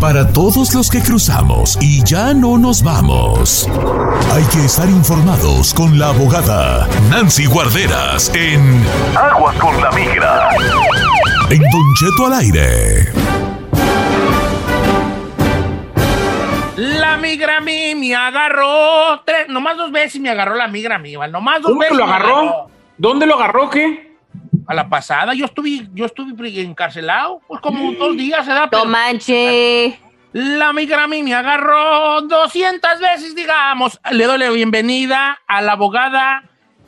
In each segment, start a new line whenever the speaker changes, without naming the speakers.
Para todos los que cruzamos y ya no nos vamos, hay que estar informados con la abogada Nancy Guarderas en Aguas con la Migra. En Don Cheto al aire.
La migra a mí me agarró. Tres, nomás dos veces me agarró la migra a mí, ¿vale? Nomás dos
¿Cómo que
veces.
lo agarró? ¿Dónde lo agarró qué?
A la pasada, yo estuve, yo estuve encarcelado, pues como dos días se da.
No manche.
La migra a mí me agarró 200 veces, digamos. Le doy la bienvenida a la abogada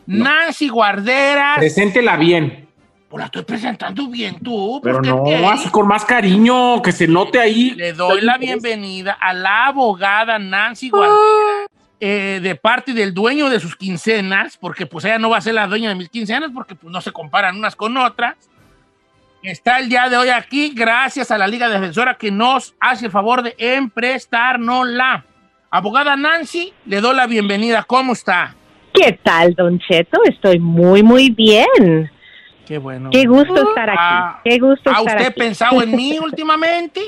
Nancy Guarderas.
Preséntela bien.
Pues la estoy presentando bien tú.
Pero
porque
no,
¿qué?
así con más cariño, que se note ahí.
Le doy la bienvenida a la abogada Nancy Guarderas, eh, de parte del dueño de sus quincenas, porque pues ella no va a ser la dueña de mis quincenas, porque pues no se comparan unas con otras. Está el día de hoy aquí gracias a la Liga Defensora que nos hace el favor de emprestárnosla. Abogada Nancy, le doy la bienvenida. ¿Cómo está?
¿Qué tal, Don Cheto? Estoy muy, muy bien.
Qué bueno.
Qué gusto estar aquí.
Ah,
Qué gusto
¿Ha
estar
usted
aquí.
pensado en mí últimamente?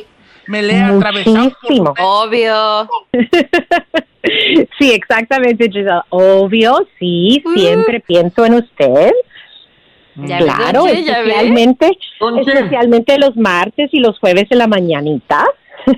Me le he atravesado.
Obvio.
sí, exactamente, Giselle. Obvio, sí,
Mm.
siempre pienso en usted.
Ya
claro,
ya
especialmente, especialmente los martes y los jueves en la mañanita.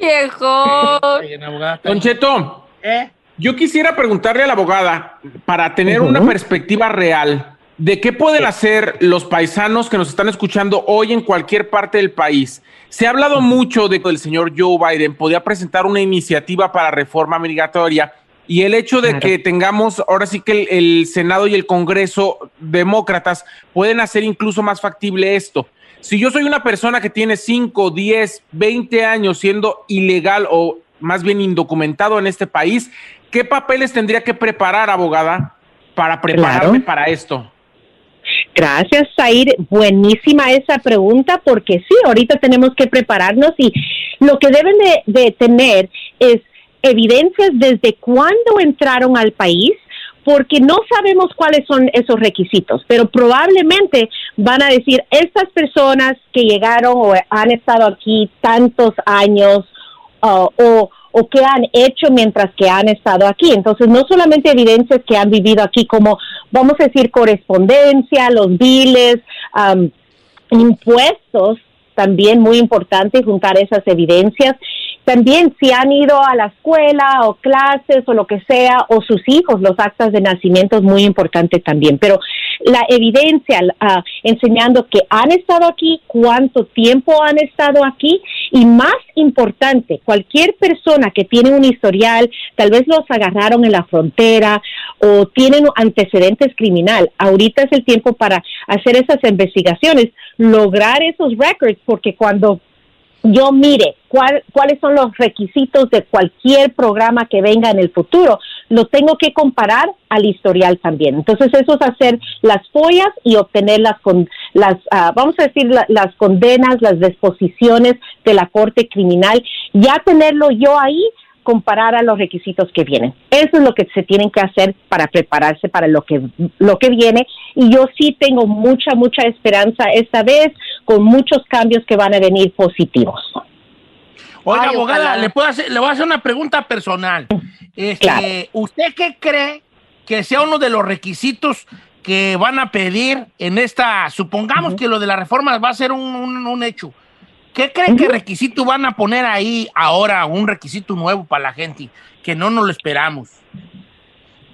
Viejo.
Bien, abogada.
Don Cheto,
¿Eh?
yo quisiera preguntarle a la abogada, para tener una perspectiva real, de qué pueden hacer los paisanos que nos están escuchando hoy en cualquier parte del país. Se ha hablado mucho de que el señor Joe Biden podía presentar una iniciativa para reforma migratoria y el hecho de
Claro.
que tengamos ahora sí que el, el Senado y el Congreso demócratas pueden hacer incluso más factible esto. Si yo soy una persona que tiene 5, 10, 20 años siendo ilegal o más bien indocumentado en este país, ¿qué papeles tendría que preparar, abogada, para prepararme
Claro.
para esto?
Gracias, Zair. Buenísima esa pregunta porque sí, ahorita tenemos que prepararnos y lo que deben de, tener es evidencias desde cuándo entraron al país, porque no sabemos cuáles son esos requisitos, pero probablemente van a decir, estas personas que llegaron o han estado aquí tantos años uh, o, o qué han hecho mientras que han estado aquí. Entonces, no solamente evidencias que han vivido aquí, como vamos a decir correspondencia, los biles, um, impuestos, también muy importante juntar esas evidencias. También si han ido a la escuela o clases o lo que sea, o sus hijos, los actas de nacimiento es muy importante también. Pero la evidencia ah, enseñando que han estado aquí, cuánto tiempo han estado aquí. Y más importante, cualquier persona que tiene un historial, tal vez los agarraron en la frontera o tienen antecedentes criminal, ahorita es el tiempo para hacer esas investigaciones, lograr esos records, porque cuando yo mire cuál, cuáles son los requisitos de cualquier programa que venga en el futuro, lo tengo que comparar al historial también. Entonces eso es hacer las follas y obtener las, con, las ah, vamos a decir, la- las condenas, las disposiciones de la Corte Criminal, ya tenerlo yo ahí comparar a los requisitos que vienen. Eso es lo que se tienen que hacer para prepararse para lo que lo que viene y yo sí tengo mucha mucha esperanza esta vez con muchos cambios que van a venir positivos.
Oiga,
Ay,
abogada,
ojalá.
le, puedo hacer, le voy a hacer una pregunta personal. Este,
Claro.
¿Usted qué cree que sea uno de los requisitos que van a pedir en esta, supongamos que lo de la reforma va a ser un, un- un hecho. ¿Qué creen que requisito van a poner ahí ahora, un requisito nuevo para la gente, que no nos lo esperamos?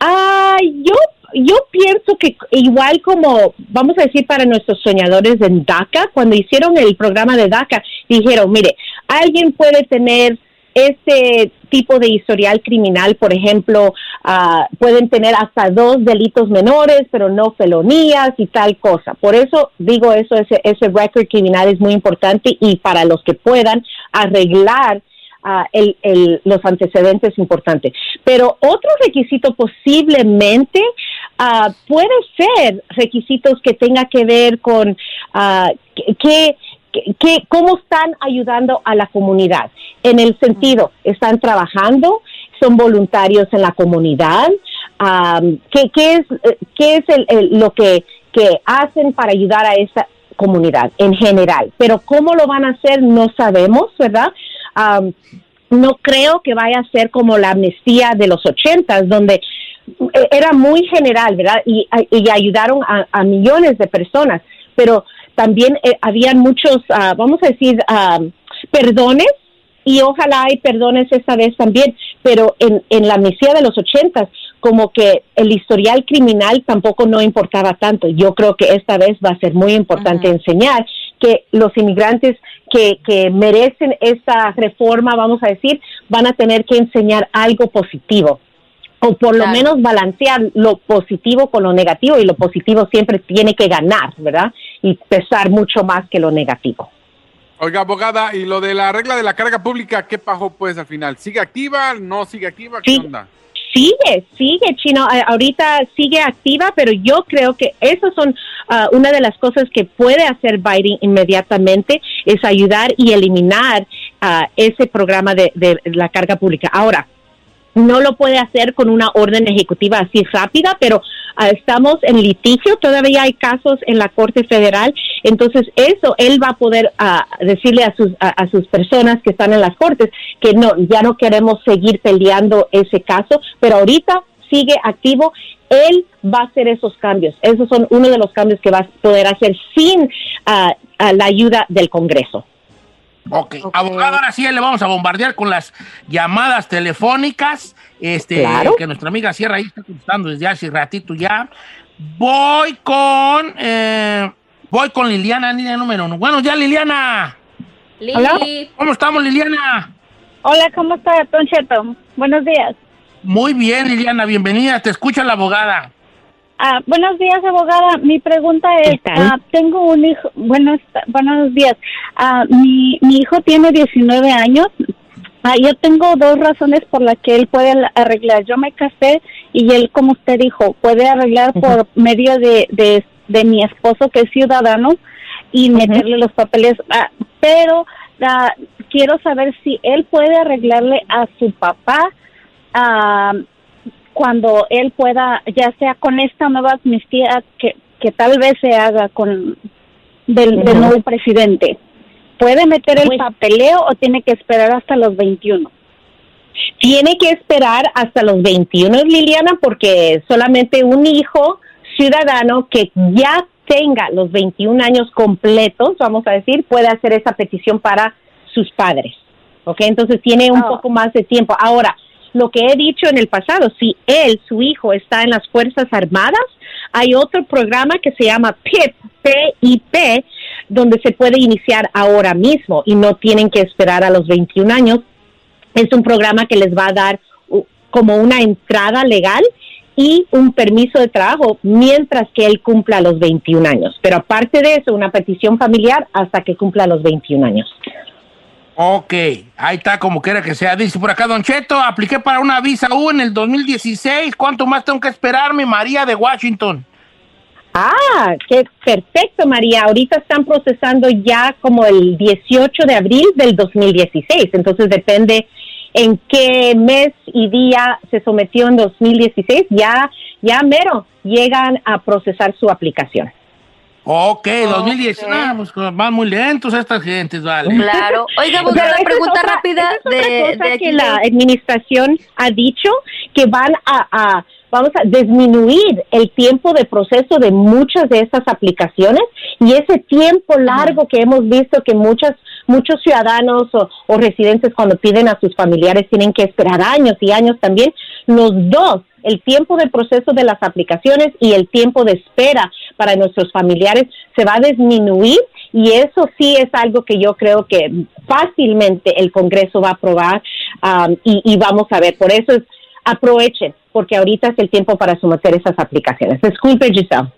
Ah, yo, yo pienso que igual como, vamos a decir, para nuestros soñadores en DACA, cuando hicieron el programa de DACA, dijeron, mire, alguien puede tener este tipo de historial criminal, por ejemplo, ah, pueden tener hasta dos delitos menores, pero no felonías y tal cosa. Por eso digo eso, ese, ese record criminal es muy importante y para los que puedan arreglar ah, el, los antecedentes importantes. Pero otro requisito posiblemente ah, puede ser requisitos que tenga que ver con ah, que, que- que- cómo están ayudando a la comunidad. En el sentido, están trabajando, son voluntarios en la comunidad. ¿qué, qué es, eh, qué es lo que, que hacen para ayudar a esa comunidad en general? Pero cómo lo van a hacer no sabemos, ¿verdad? No creo que vaya a ser como la amnistía de los ochentas, donde eh, era muy general, ¿verdad? Y, y ayudaron a, a millones de personas, pero también eh, habían muchos, ah, vamos a decir, ah, perdones, y ojalá hay perdones esta vez también, pero en, en la amnistía de los ochentas, como que el historial criminal tampoco no importaba tanto. Yo creo que esta vez va a ser muy importante enseñar que los inmigrantes que, que merecen esta reforma, vamos a decir, van a tener que enseñar algo positivo o por lo menos balancear lo positivo con lo negativo y lo positivo siempre tiene que ganar, ¿verdad? Y pesar mucho más que lo negativo.
Oiga, abogada, y lo de la regla de la carga pública, ¿qué pasó pues al final? ¿Sigue activa? ¿No sigue activa? ¿Qué
Sí.
onda?
Sigue, sigue, Chino. A- Ahorita sigue activa, pero yo creo que esas son ah, una de las cosas que puede hacer Biden inmediatamente, es ayudar y eliminar ah, ese programa de, de la carga pública. Ahora, no lo puede hacer con una orden ejecutiva así rápida, pero estamos en litigio, todavía hay casos en la Corte Federal, entonces eso él va a poder ah, decirle a sus a, a sus personas que están en las cortes que no ya no queremos seguir peleando ese caso, pero ahorita sigue activo, él va a hacer esos cambios. Esos son uno de los cambios que va a poder hacer sin ah, ah, la ayuda del Congreso.
Ok,
Ok.
abogado, ahora sí le vamos a bombardear con las llamadas telefónicas, este,
Claro.
que nuestra amiga Sierra ahí está contestando desde hace ratito ya. Voy con, eh, voy con Liliana, línea número uno. Bueno, ya Liliana,
Lili.
¿cómo estamos Liliana?
Hola, ¿cómo está, Don Cheto? Buenos días.
Muy bien Liliana, bienvenida, te escucha la abogada.
Ah, buenos días, abogada. Mi pregunta
¿Qué
es, ah, tengo un hijo, buenos, buenos días. Ah, mi, mi hijo tiene 19 años. Ah, yo tengo dos razones por las que él puede arreglar. Yo me casé y él, como usted dijo, puede arreglar por medio de, de, de mi esposo que es ciudadano y meterle los papeles. Pero quiero saber si él puede arreglarle a su papá cuando él pueda, ya sea con esta nueva amnistía que, que tal vez se haga con del, nuevo presidente. ¿Puede meter el
Pues-
papeleo o tiene que esperar hasta los 21?
Tiene que esperar hasta los 21, Liliana, porque solamente un hijo ciudadano que ya tenga los 21 años completos, vamos a decir, puede hacer esa petición para sus padres. ¿Ok? Entonces tiene un
Ah.
poco más de tiempo. Ahora, lo que he dicho en el pasado, si él, su hijo, está en las Fuerzas Armadas, hay otro programa que se llama PIP, donde se puede iniciar ahora mismo y no tienen que esperar a los 21 años es un programa que les va a dar como una entrada legal y un permiso de trabajo mientras que él cumpla los 21 años. Pero aparte de eso, una petición familiar hasta que cumpla los 21 años.
Ok, ahí está como quiera que sea. Dice por acá, Don Cheto, apliqué para una visa U en el 2016. ¿Cuánto más tengo que esperarme, María de Washington?
Ah, qué perfecto, María. Ahorita están procesando ya como el 18 de abril del 2016. Entonces depende en qué mes y día se sometió en 2016. Ya, ya mero llegan a procesar su aplicación.
Ok, 2010. Ah, pues, van muy lentos estas gentes, vale.
Claro. Oiga,
esa es
pregunta
otra-
rápida
es otra
de,
cosa
de aquí.
que la administración ha dicho que van a, a vamos a disminuir el tiempo de proceso de muchas de estas aplicaciones y ese tiempo largo que hemos visto que muchas muchos ciudadanos o, o residentes cuando piden a sus familiares tienen que esperar años y años también los dos el tiempo de proceso de las aplicaciones y el tiempo de espera para nuestros familiares se va a disminuir y eso sí es algo que yo creo que fácilmente el Congreso va a aprobar um, y, y vamos a ver. Por eso es, aprovechen, porque ahorita es el tiempo para someter esas aplicaciones. Disculpe, Giselle.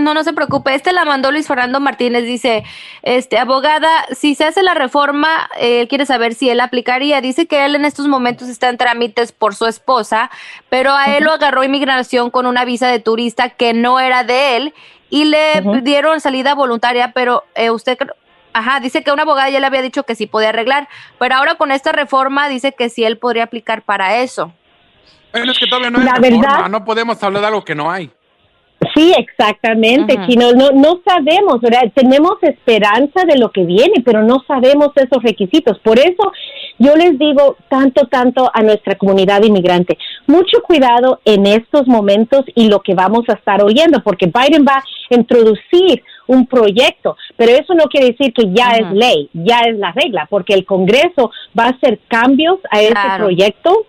No, no se preocupe. Este la mandó Luis Fernando Martínez. Dice, este, abogada, si se hace la reforma, él quiere saber si él aplicaría. Dice que él en estos momentos está en trámites por su esposa, pero a él lo agarró inmigración con una visa de turista que no era de él y le dieron salida voluntaria, pero eh, usted, ajá, dice que una abogada ya le había dicho que sí podía arreglar, pero ahora con esta reforma dice que sí él podría aplicar para eso.
Bueno, es que todavía no hay
La
reforma,
verdad-
no podemos hablar de algo que no hay.
Sí, exactamente,
Ajá.
Chino. No, no sabemos, ¿verdad? Tenemos esperanza de lo que viene, pero no sabemos esos requisitos. Por eso yo les digo tanto, tanto a nuestra comunidad inmigrante, mucho cuidado en estos momentos y lo que vamos a estar oyendo, porque Biden va a introducir un proyecto, pero eso no quiere decir que ya
Ajá.
es ley, ya es la regla, porque el Congreso va a hacer cambios a ese
Claro.
proyecto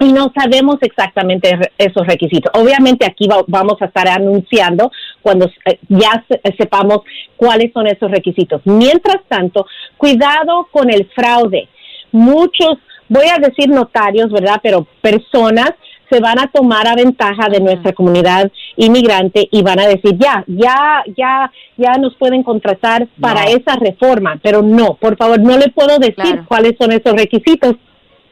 no sabemos exactamente esos requisitos. Obviamente aquí va- vamos a estar anunciando cuando eh, ya se- sepamos cuáles son esos requisitos. Mientras tanto, cuidado con el fraude. Muchos, voy a decir notarios, ¿verdad? Pero personas se van a tomar a ventaja de nuestra comunidad inmigrante y van a decir, ya, ya, ya, ya nos pueden contratar para
No.
esa reforma, pero no, por favor, no le puedo decir
Claro.
cuáles son esos requisitos.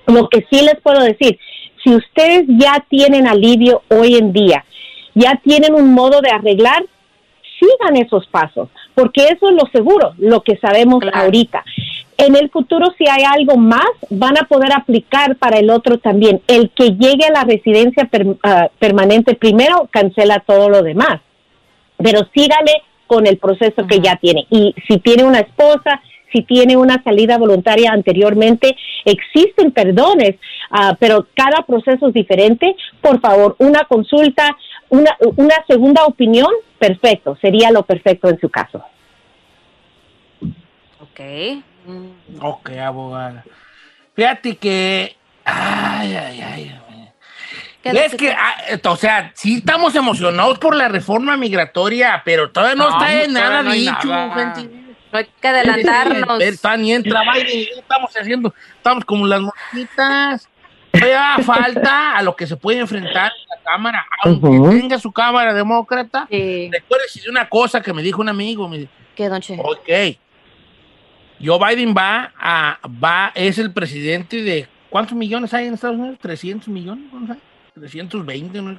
Lo que sí les puedo decir, si ustedes ya tienen alivio hoy en día, ya tienen un modo de arreglar, sigan esos pasos, porque eso es lo seguro, lo que sabemos
Claro.
ahorita. En el futuro, si hay algo más, van a poder aplicar para el otro también. El que llegue a la residencia per- ah, permanente primero cancela todo lo demás pero sígale con el proceso que ya tiene. Y si tiene una esposa, si tiene una salida voluntaria anteriormente, existen perdones, ah, pero cada proceso es diferente. Por favor, una consulta, una, una segunda opinión, perfecto, sería lo perfecto en su caso.
Ok.
Ok, abogada. Fíjate que. Ay, ay, ay.
¿Qué
Es que, ah, o sea, sí estamos emocionados por la reforma migratoria, pero todavía no,
No,
está en
todavía
nada
no
dicho,
nada.
gente.
No hay que adelantarnos.
Está ni entra Biden, ya estamos haciendo, estamos como las mosquitas. Todavía falta a lo que se puede enfrentar en la Cámara, aunque
Ujú.
tenga su Cámara Demócrata.
Sí.
Recuérdese de una cosa que me dijo un amigo, me dijo,
¿Qué, don Che?
Ok. Joe Biden va a, va, es el presidente de, ¿cuántos millones hay en Estados Unidos? ¿300 millones? ¿Cuántos hay? 320, ¿no?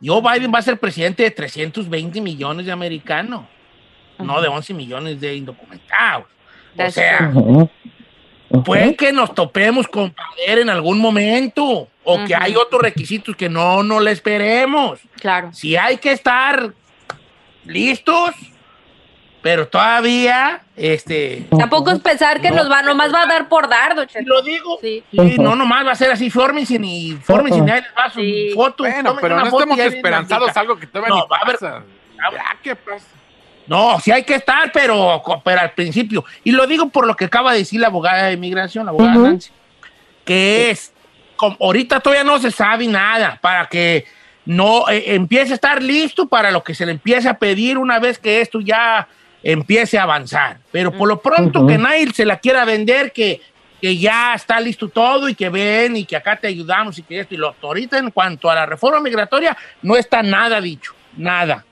Joe Biden va a ser presidente de 320 millones de americanos, no de 11 millones de indocumentados. O sea, puede que nos topemos con poder en algún momento, o que hay otros requisitos que no nos le esperemos.
Claro.
Si hay que estar listos, pero todavía, este,
Tampoco es pensar que
No.
nos va, nomás va a dar por dar,
lo digo,
Sí.
sí, no nomás va a ser así, fórmense ni fórmense ni ahí les va su
Sí.
foto.
Bueno, pero no estemos
la
esperanzados algo que todavía
No,
ni
va a haber-
pasa. Ya, ¿qué pasa?
No, sí hay que estar, pero, pero al principio. Y lo digo por lo que acaba de decir la abogada de inmigración, la abogada
Ujú.
Nancy, que es, como ahorita todavía no se sabe nada, para que no eh, empiece a estar listo para lo que se le empiece a pedir una vez que esto ya empiece a avanzar. Pero por lo pronto que nadie se la quiera vender, que, que ya está listo todo y que ven y que acá te ayudamos y que esto y lo otro. Ahorita en cuanto a la reforma migratoria, no está nada dicho, nada.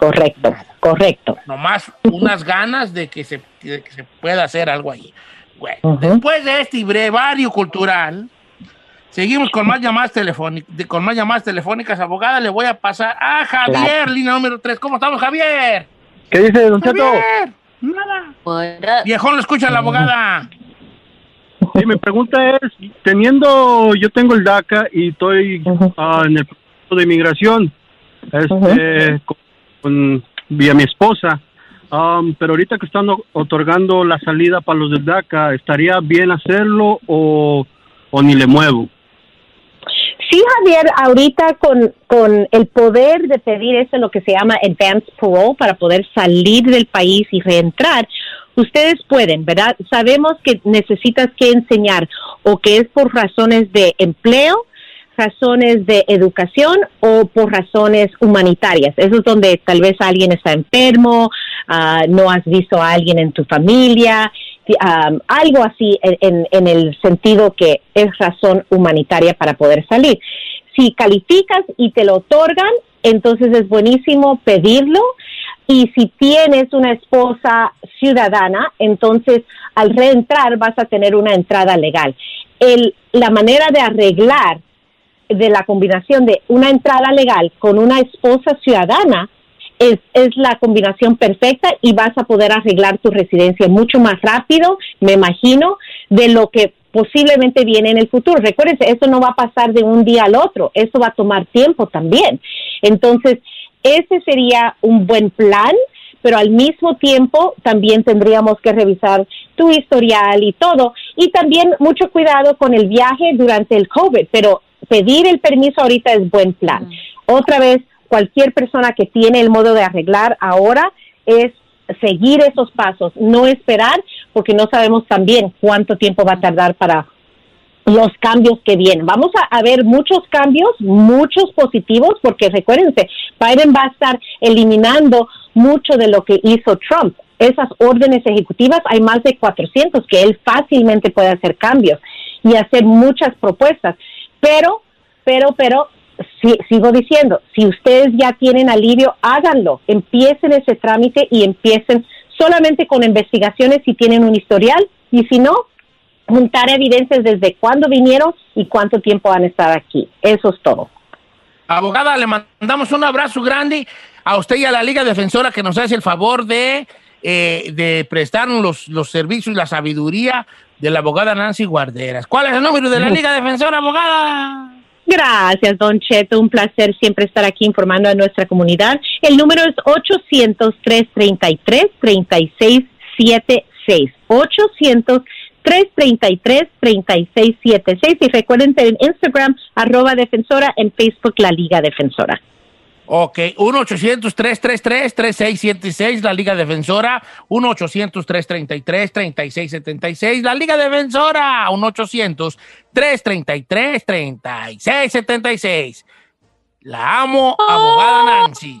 Correcto, correcto.
nomás unas ganas de que se, de que se pueda hacer algo ahí. Bueno, después de este brevario cultural, seguimos con más llamadas telefónicas, con más llamadas telefónicas, abogada, le voy a pasar a Javier, línea número 3. ¿Cómo estamos, Javier?
¿Qué dice, Don Cheto?
Javier, nada.
Fuera.
Viejón, lo escucha la abogada.
Sí, mi pregunta es, teniendo, yo tengo el DACA y estoy ah, en el proceso de inmigración, este, con, con- vía mi esposa, um, pero ahorita que están otorgando la salida para los del DACA, ¿estaría bien hacerlo o, o ni le muevo?
Sí, Javier, ahorita con, con el poder de pedir eso, lo que se llama advance parole, para poder salir del país y reentrar, ustedes pueden, ¿verdad? Sabemos que necesitas que enseñar o que es por razones de empleo, razones de educación o por razones humanitarias. Eso es donde tal vez alguien está enfermo, ah, no has visto a alguien en tu familia, ah, algo así en, en el sentido que es razón humanitaria para poder salir. Si calificas y te lo otorgan, entonces es buenísimo pedirlo. Y si tienes una esposa ciudadana, entonces al reentrar vas a tener una entrada legal. El, la manera de arreglar de la combinación de una entrada legal con una esposa ciudadana es, es la combinación perfecta y vas a poder arreglar tu residencia mucho más rápido, me imagino, de lo que posiblemente viene en el futuro. Recuérdense, eso no va a pasar de un día al otro, eso va a tomar tiempo también. Entonces, ese sería un buen plan, pero al mismo tiempo también tendríamos que revisar tu historial y todo. Y también mucho cuidado con el viaje durante el COVID, pero pedir el permiso ahorita es buen plan. Mm. Otra vez, cualquier persona que tiene el modo de arreglar ahora es seguir esos pasos, no esperar, porque no sabemos también cuánto tiempo va a tardar para los cambios que vienen. Vamos a, ver muchos cambios, muchos positivos, porque recuérdense, Biden va a estar eliminando mucho de lo que hizo Trump. Esas órdenes ejecutivas, hay más de 400 que él fácilmente puede hacer cambios y hacer muchas propuestas. Pero, pero, pero, sigo diciendo, si ustedes ya tienen alivio, háganlo, empiecen ese trámite y empiecen solamente con investigaciones si tienen un historial y si no, juntar evidencias desde cuándo vinieron y cuánto tiempo han estado aquí. Eso es todo.
Abogada, le mandamos un abrazo grande a usted y a la Liga Defensora que nos hace el favor de, eh, de prestarnos los, los servicios y la sabiduría de la abogada Nancy Guarderas. ¿Cuál es el número de la Liga Defensora, abogada?
Gracias, don Cheto. Un placer siempre estar aquí informando a nuestra comunidad. El número es 800-333-3676. 800-333-3676. Y recuerden en Instagram, arroba defensora, en Facebook, la Liga Defensora.
Ok, 1-800-333-3676, la Liga Defensora. 1-800-333-3676, la Liga Defensora. 1-800-333-3676. La amo, abogada Nancy.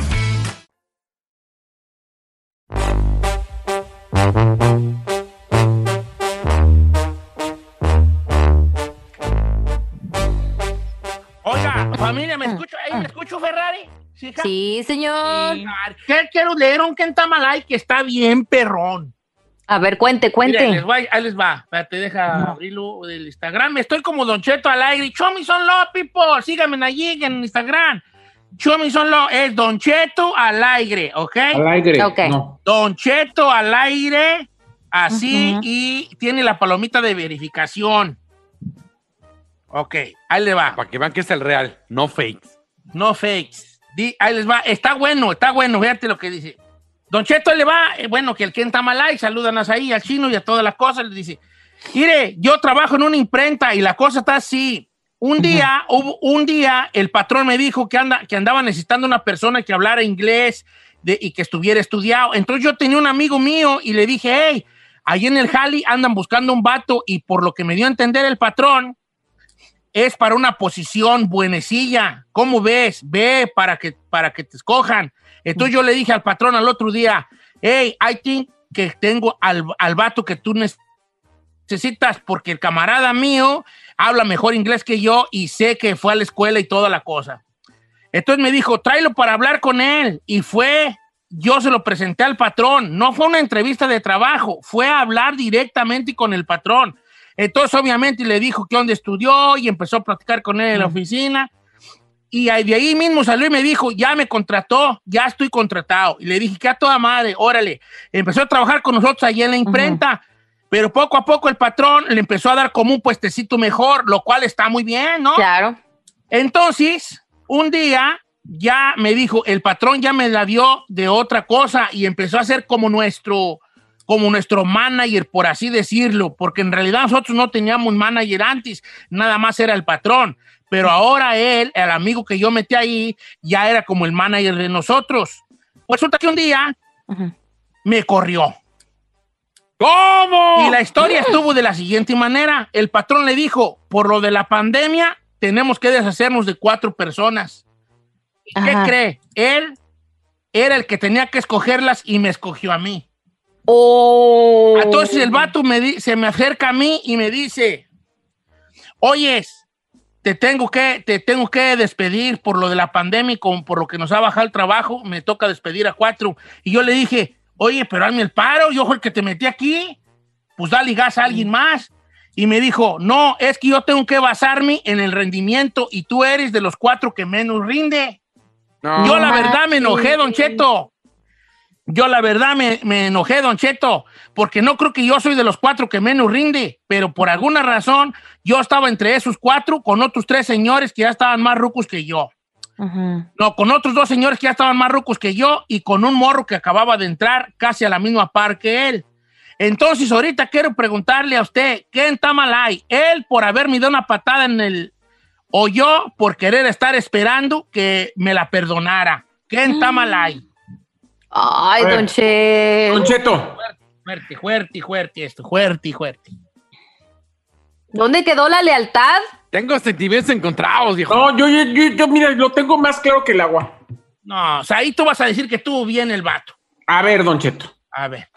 Oiga, familia, ¿me escucho? ¿Ahí ¿Me escucho, Ferrari?
Sí, señor.
¿Qué quiero leer un Kentamalay que está bien perrón?
A ver, cuente, cuente.
Mira, les voy- ahí les va. Espérate, deja abrirlo del Instagram. Estoy como Don Cheto al aire. Show me son law, people. Síganme allí en Instagram. Show me son law. Es Don Cheto al aire, ¿ok?
Al aire,
Ok.
no.
Don Cheto al aire. Así. Y tiene la palomita de verificación. Ok, ahí le va.
Para que vean que es el real, no fakes.
No fakes. Di- ahí les va. Está bueno, está bueno. Fíjate lo que dice. Don Cheto le va. eh, bueno, que el Ken Tamalay, saludan a ahí, al chino y a todas las cosas. Le dice: Mire, yo trabajo en una imprenta y la cosa está así. Un día, hubo, un día, el patrón me dijo que, anda, que andaba necesitando una persona que hablara inglés de- y que estuviera estudiado. Entonces yo tenía un amigo mío y le dije, hey, ahí en el Jali andan buscando un vato y por lo que me dio a entender el patrón, es para una posición buenecilla. ¿Cómo ves? Ve para que, para que te escojan. Entonces yo le dije al patrón al otro día, hey, I think que tengo al, al vato que tú necesitas porque el camarada mío habla mejor inglés que yo y sé que fue a la escuela y toda la cosa. Entonces me dijo, tráelo para hablar con él. Y fue, yo se lo presenté al patrón. No fue una entrevista de trabajo, fue a hablar directamente con el patrón. Entonces, obviamente, le dijo que dónde estudió y empezó a platicar con él en la oficina. Y de ahí mismo salió y me dijo, ya me contrató, ya estoy contratado. Y le dije, que a toda madre, órale. Empezó a trabajar con nosotros allí en la imprenta. Pero poco a poco el patrón le empezó a dar como un puestecito mejor, lo cual está muy bien, ¿no?
Claro.
Entonces, un día ya me dijo, el patrón ya me la dio de otra cosa y empezó a ser como nuestro, como nuestro manager, por así decirlo, porque en realidad nosotros no teníamos manager antes, nada más era el patrón. Pero ahora él, el amigo que yo metí ahí, ya era como el manager de nosotros. Resulta que un día me corrió.
¿Cómo?
Y la historia estuvo de la siguiente manera. El patrón le dijo, por lo de la pandemia, tenemos que deshacernos de cuatro personas. ¿Y qué cree? Él era el que tenía que escogerlas y me escogió a mí.
Oh.
Entonces el vato me di- se me acerca a mí y me dice, oyes, te tengo que, te tengo que despedir por lo de la pandemia y con- por lo que nos ha bajado el trabajo, me toca despedir a cuatro. Y yo le dije, oye, pero hazme el paro, yo fui el que te metí aquí, pues dale gas a alguien más. Y me dijo, no, es que yo tengo que basarme en el rendimiento y tú eres de los cuatro que menos rinde.
No.
Yo la verdad me enojé, Don Cheto. Yo la verdad me, me enojé, Don Cheto, porque no creo que yo soy de los cuatro que menos rinde, pero por alguna razón yo estaba entre esos cuatro con otros tres señores que ya estaban más rucos que yo. No, con otros dos señores que ya estaban más rucos que yo y con un morro que acababa de entrar casi a la misma par que él. Entonces, ahorita quiero preguntarle a usted, ¿qué en Tamalay? ¿Él por haberme dado una patada en el... o yo por querer estar esperando que me la perdonara? ¿Qué en Tamalay?
Ay,
A ver.
Don Che.
Don Cheto,
Fuerte, fuerte, fuerte esto, fuerte, fuerte.
¿Dónde quedó la lealtad?
Tengo sentimientos encontrados, viejo.
no, yo, yo, yo, yo, mira, lo tengo más claro que el agua.
No, o sea, ahí tú vas a decir que estuvo bien el vato.
A ver, Don Cheto.
A ver.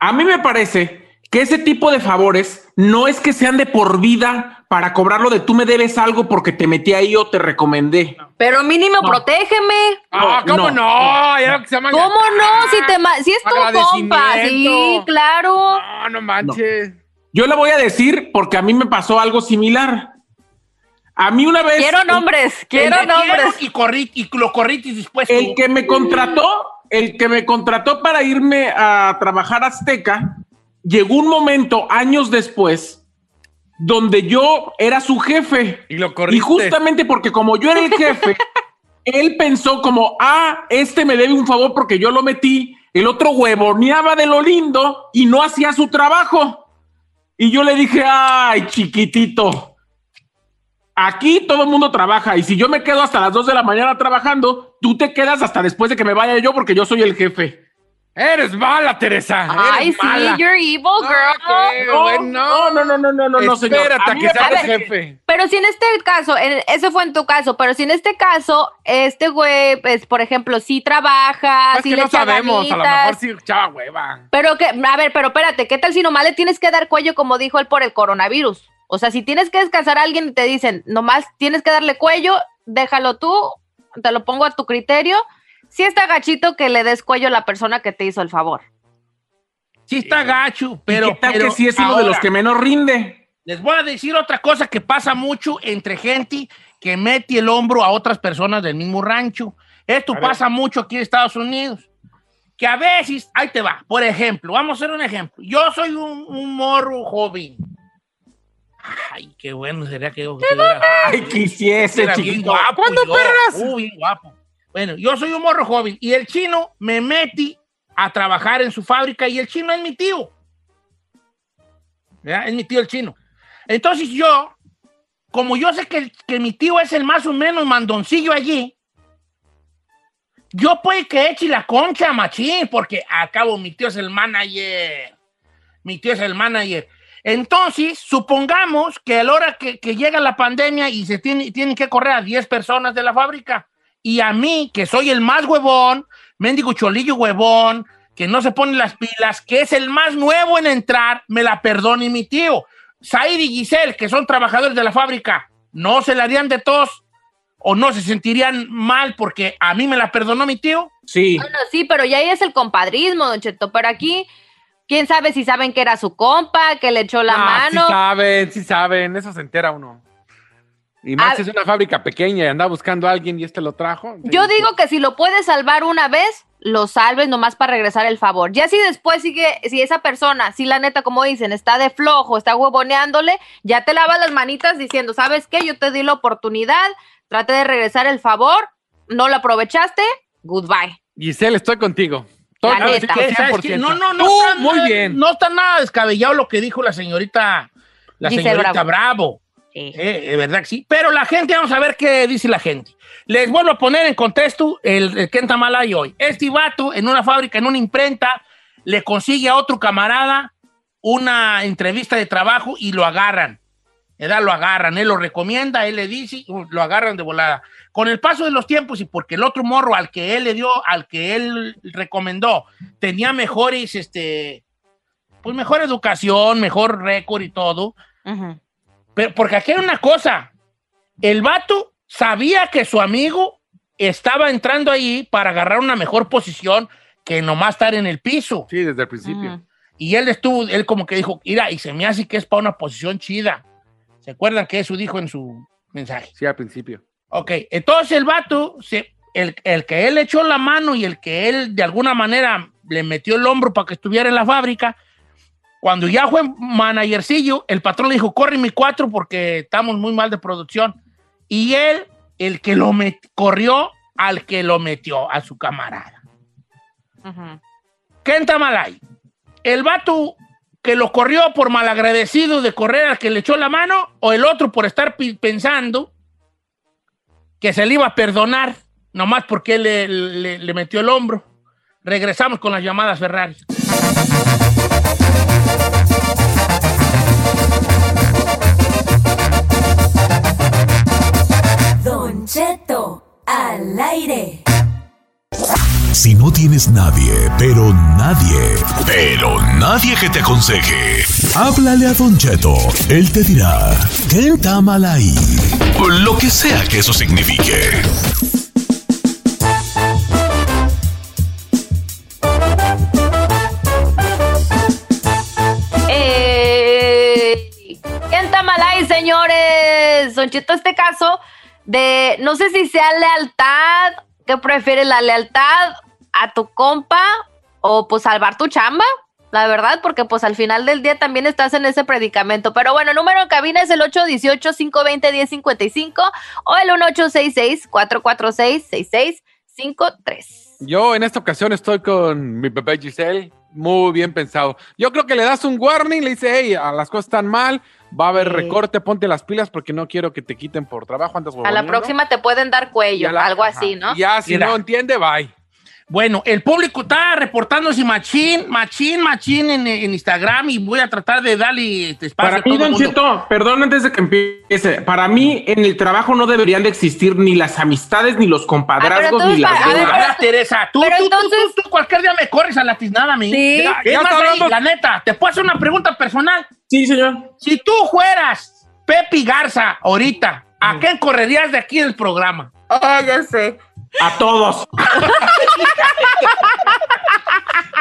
A mí me parece que ese tipo de favores no es que sean de por vida para cobrarlo de tú me debes algo porque te metí ahí o te recomendé.
Pero mínimo, protégeme.
Ah, ¿cómo no?
no.
Ya se
¿Cómo no? Si, te ma- si es tu compa. Sí, claro.
No, no manches.
Yo le voy a decir porque a mí me pasó algo similar. A mí una vez.
Quiero nombres, quiero
El
nombres.
y, corrí, y lo corritis dispuesto.
El que me contrató, el que me contrató para irme a trabajar a Azteca, llegó un momento, años después, donde yo era su jefe.
Y lo
Y
corriste.
justamente porque como yo era el jefe, él pensó como, ah, este me debe un favor porque yo lo metí, el otro huevoneaba de lo lindo y no hacía su trabajo. Y yo le dije, ay, chiquitito, aquí todo el mundo trabaja y si yo me quedo hasta las 2 de la mañana trabajando, tú te quedas hasta después de que me vaya yo porque yo soy el jefe.
Eres mala, Teresa.
Ay, sí, you're evil, girl.
No, no, no, no, no, no, no, señor.
Espérate
A
que seas jefe.
Pero si en este caso, en- ese fue en tu caso, pero si en este caso, este güey, pues, por ejemplo, sí trabaja,
Es
sí
que
le
no
echa
sabemos, a lo
ganitas,
mejor sí echaba hueva.
Pero que, a ver, pero espérate, ¿qué tal si nomás le tienes que dar cuello como dijo él por el coronavirus? O sea, si tienes que descansar a alguien y te dicen, nomás tienes que darle cuello, déjalo tú, te lo pongo a tu criterio. Sí está gachito que le des cuello a la persona que te hizo el favor.
Sí está gacho, pero...
¿Qué tal
pero
que sí es uno de los
ahora,
que menos rinde?
Les voy a decir otra cosa que pasa mucho entre gente que mete el hombro a otras personas del mismo rancho. Esto pasa mucho aquí en Estados Unidos. Que a veces, ahí te va, por ejemplo, vamos a hacer un ejemplo. Yo soy un, un morro joven. Ay, qué bueno sería que yo tuviera-
Ay, quisiese,
era bien
chiquito.
guapo.
¿Cuándo,
yo.
perras?
Uh, bien guapo. Bueno, yo soy un morro joven y el chino me metí a trabajar en su fábrica y el chino es mi tío. ¿Ya? Es mi tío el chino. Entonces yo, como yo sé que, que mi tío es el más o menos mandoncillo allí, yo puede que eche la concha, machín, porque a cabo mi tío es el manager. Mi tío es el manager. Entonces, supongamos que a la hora que, que llega la pandemia y se tiene, tienen que correr a 10 personas de la fábrica, y a mí, que soy el más huevón, mendigo cholillo huevón, que no se pone las pilas, que es el más nuevo en entrar, me la perdone mi tío. Said y Giselle, que son trabajadores de la fábrica, ¿no se la harían de tos? ¿O no se sentirían mal porque a mí me la perdonó mi tío?
Sí.
Bueno, sí, pero ya ahí es el compadrismo, Don Cheto. Pero aquí, quién sabe si saben que era su compa, que le echó la
Ah, sí
mano.
saben, sí saben, eso se entera uno. Y más
Ah.
es una fábrica pequeña y anda buscando a alguien y este lo trajo.
Yo digo que si lo puedes salvar una vez, lo salves nomás para regresar el favor. Ya si después sigue, si esa persona, si la neta, como dicen, está de flojo, está huevoneándole, ya te lavas las manitas diciendo, ¿sabes qué? Yo te di la oportunidad, trate de regresar el favor, no lo aprovechaste, goodbye.
Giselle, estoy contigo.
La
contigo
neta.
¿Qué? ¿Sabes
100%.
qué? No, no, no.
Tú,
está
muy bien.
No está nada descabellado lo que dijo la señorita, la
Giselle
señorita
Bravo.
Bravo.
Sí.
Eh, de verdad que sí. Pero la gente, vamos a ver qué dice la gente. Les vuelvo a poner en contexto el, el Kenta Malay hoy. Este vato en una fábrica, en una imprenta, le consigue a otro camarada una entrevista de trabajo y lo agarran. ¿Verdad? Lo agarran, él lo recomienda, él le dice, uh, lo agarran de volada. Con el paso de los tiempos y porque el otro morro al que él le dio, al que él recomendó, tenía mejores, este, pues mejor educación, mejor récord y todo,
Ujú.
pero porque aquí hay una cosa. El vato sabía que su amigo estaba entrando ahí para agarrar una mejor posición que nomás estar en el piso.
Sí, desde el principio.
Ujú.
Y él estuvo, él como que dijo, mira, y se me hace que es para una posición chida. ¿Se acuerdan que eso dijo en su mensaje?
Sí, al principio.
Ok, entonces el vato, se- el, el que él echó la mano y el que él de alguna manera le metió el hombro para que estuviera en la fábrica, cuando ya fue managercillo, el patrón le dijo, corre mi cuatro porque estamos muy mal de producción. Y él, el que lo met- corrió al que lo metió, a su camarada.
Ujú.
Kenta Malay, el vato que lo corrió por malagradecido de correr al que le echó la mano, o el otro por estar pensando que se le iba a perdonar, nomás porque le, le- le metió el hombro. Regresamos con las llamadas Ferrari.
Don Cheto, al aire.
Si no tienes nadie, pero nadie, pero nadie que te aconseje, háblale a Don Cheto. Él te dirá, ¿qué está mal ahí? Lo que sea que eso signifique.
Eh, en Tamalay, señores. Don Cheto, este caso de, no sé si sea lealtad, ¿qué prefieres, la lealtad a tu compa o pues salvar tu chamba? La verdad, porque pues al final del día también estás en ese predicamento. Pero bueno, el número de cabina es el 818-520-1055 o el 1866-446-6653. 5-3.
Yo en esta ocasión estoy con mi bebé Giselle. Muy bien pensado. Yo creo que le das un warning, le dice, hey, las cosas están mal, va a haber recorte, ponte las pilas porque no quiero que te quiten por trabajo antes
A la próxima te pueden dar cuello, algo así, ¿no?
Ya, si
Mira.
no entiende, bye.
Bueno, el público está reportándose machín, machín, machín en, en Instagram y voy a tratar de darle este espacio
Para
a
mí,
todo el
Don
mundo.
Cheto, perdón antes de que empiece. Para mí, en el trabajo no deberían de existir ni las amistades, ni los compadrazgos,
entonces
ni las
a ver,
deudas.
A ver, Teresa, tú,
Pero
tú, tú,
entonces-
tú, tú cualquier día me corres a la tiznada a mí.
Sí.
Ya
es más,
está
ahí, la neta, te puedo hacer una pregunta personal.
Sí, señor.
Si tú fueras Pepe Garza ahorita, ¿a quién correrías de aquí del programa?
Ah, ya sé.
A todos.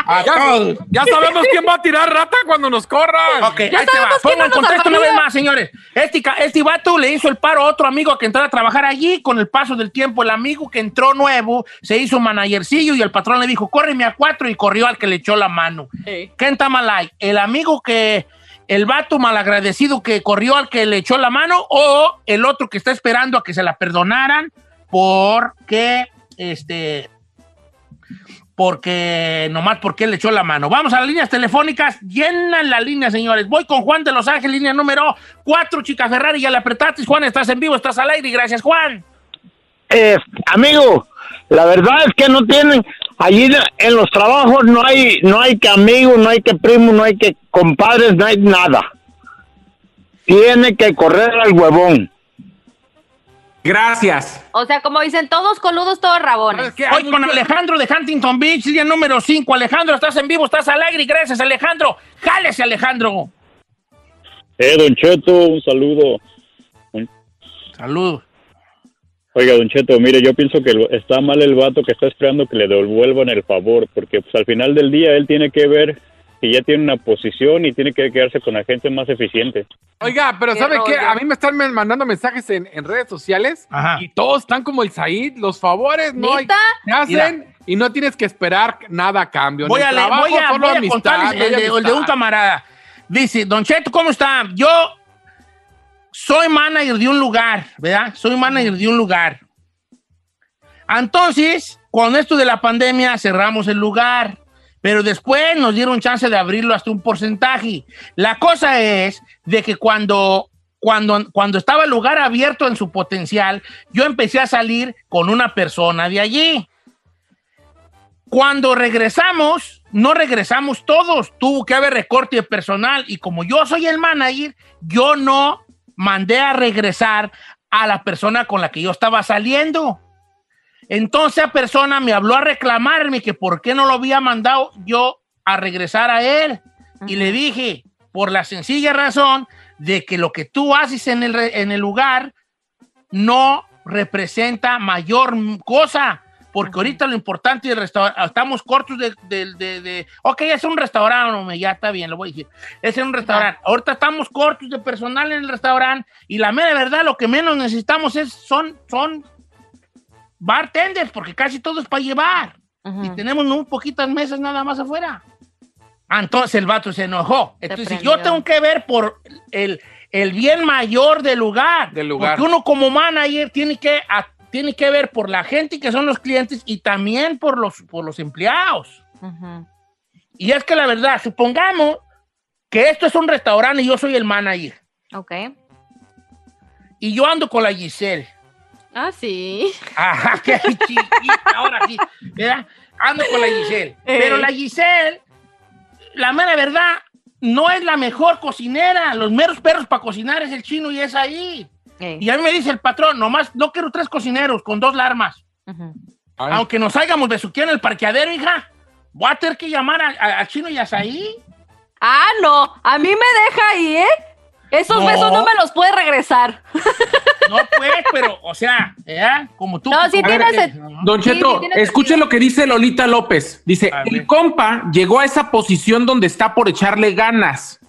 A
Ya,
todos.
ya sabemos quién va a tirar rata cuando nos corran.
Ok, ahí te va. Pongo en contexto una vez más, señores. Este, este vato le hizo el paro a otro amigo a que entrara a trabajar allí. Con el paso del tiempo, el amigo que entró nuevo se hizo managercillo y el patrón le dijo, córreme a cuatro y corrió al que le echó la mano. ¿Quién está mal ahí? ¿El amigo que, el vato malagradecido que corrió al que le echó la mano o el otro que está esperando a que se la perdonaran porque, este, porque nomás porque él le echó la mano. Vamos a las líneas telefónicas, llenan la línea, señores. Voy con Juan de Los Ángeles, línea número 4, Chica Ferrari, ya la apretaste. Juan, estás en vivo, estás al aire, gracias, Juan.
Eh, amigo, la verdad es que no tienen, allí en los trabajos no hay, no hay que amigos, no hay que primos, no hay que compadres, no hay nada. Tiene que correr al huevón.
Gracias.
O sea, como dicen, todos coludos, todos rabones.
Hoy con Alejandro de Huntington Beach, línea número 5. Alejandro, estás en vivo, estás al aire, y gracias, Alejandro. Jálese, Alejandro.
Eh, Don Cheto, un saludo.
Saludos.
Oiga, Don Cheto, mire, yo pienso que está mal el vato que está esperando que le devuelvan el favor, porque pues al final del día él tiene que ver que ya tiene una posición y tiene que quedarse con la gente más eficiente.
Oiga, pero
Qué
¿sabe qué? A mí me están mandando mensajes en, en redes sociales y todos están como el Said. Los favores no hay, hacen y no tienes que esperar nada a cambio.
Voy a, le-
trabajo,
voy a,
solo
voy a
amistad,
contarles el de, el de un camarada. Dice, Don Cheto, ¿cómo está? Yo soy manager de un lugar, ¿verdad? Soy manager de un lugar. Entonces, con esto de la pandemia cerramos el lugar, pero después nos dieron chance de abrirlo hasta un porcentaje. La cosa es de que cuando, cuando, cuando estaba el lugar abierto en su potencial, yo empecé a salir con una persona de allí. Cuando regresamos, no regresamos todos. Tuvo que haber recorte de personal. Y como yo soy el manager, yo no mandé a regresar a la persona con la que yo estaba saliendo. Entonces persona me habló a reclamarme que por qué no lo había mandado yo a regresar a él. Y le dije, por la sencilla razón de que lo que tú haces en el, en el lugar no representa mayor cosa. Porque ahorita lo importante del restaurante, estamos cortos de, de, de- de- ok, es un restaurante, ya está bien, lo voy a decir. Es un restaurante. Ahorita estamos cortos de personal en el restaurante y la mera verdad, lo que menos necesitamos es, son, son bartenders, porque casi todo es para llevar. Y tenemos muy poquitas mesas nada más afuera. Entonces el vato se enojó. Entonces yo tengo que ver por el, el bien mayor del lugar.
Del lugar.
Porque uno como manager tiene que, a- tiene que ver por la gente que son los clientes y también por los, por los empleados. Y es que la verdad, supongamos que esto es un restaurante y yo soy el manager.
Ok.
Y yo ando con la Giselle.
Ah, sí.
Ajá, qué chiquita, ahora sí. ¿verdad? Ando con la Giselle. Pero la Giselle, la mera verdad, no es la mejor cocinera. Los meros perros para cocinar es el chino y es ahí. Y a mí me dice el patrón, nomás no quiero tres cocineros con dos larmas. Aunque nos hayamos besuqueado en el parqueadero, hija, voy a tener que llamar al chino y a Saí.
Ah, no. A mí me deja ahí, ¿eh? Esos
No.
besos no me los puede regresar.
No, pues, pero, o sea, ¿verdad? Como tú.
No, sí
ver,
tienes el-
Don
Sí,
Cheto,
sí,
lo que dice Lolita López. Dice, el compa llegó a esa posición donde está por echarle ganas.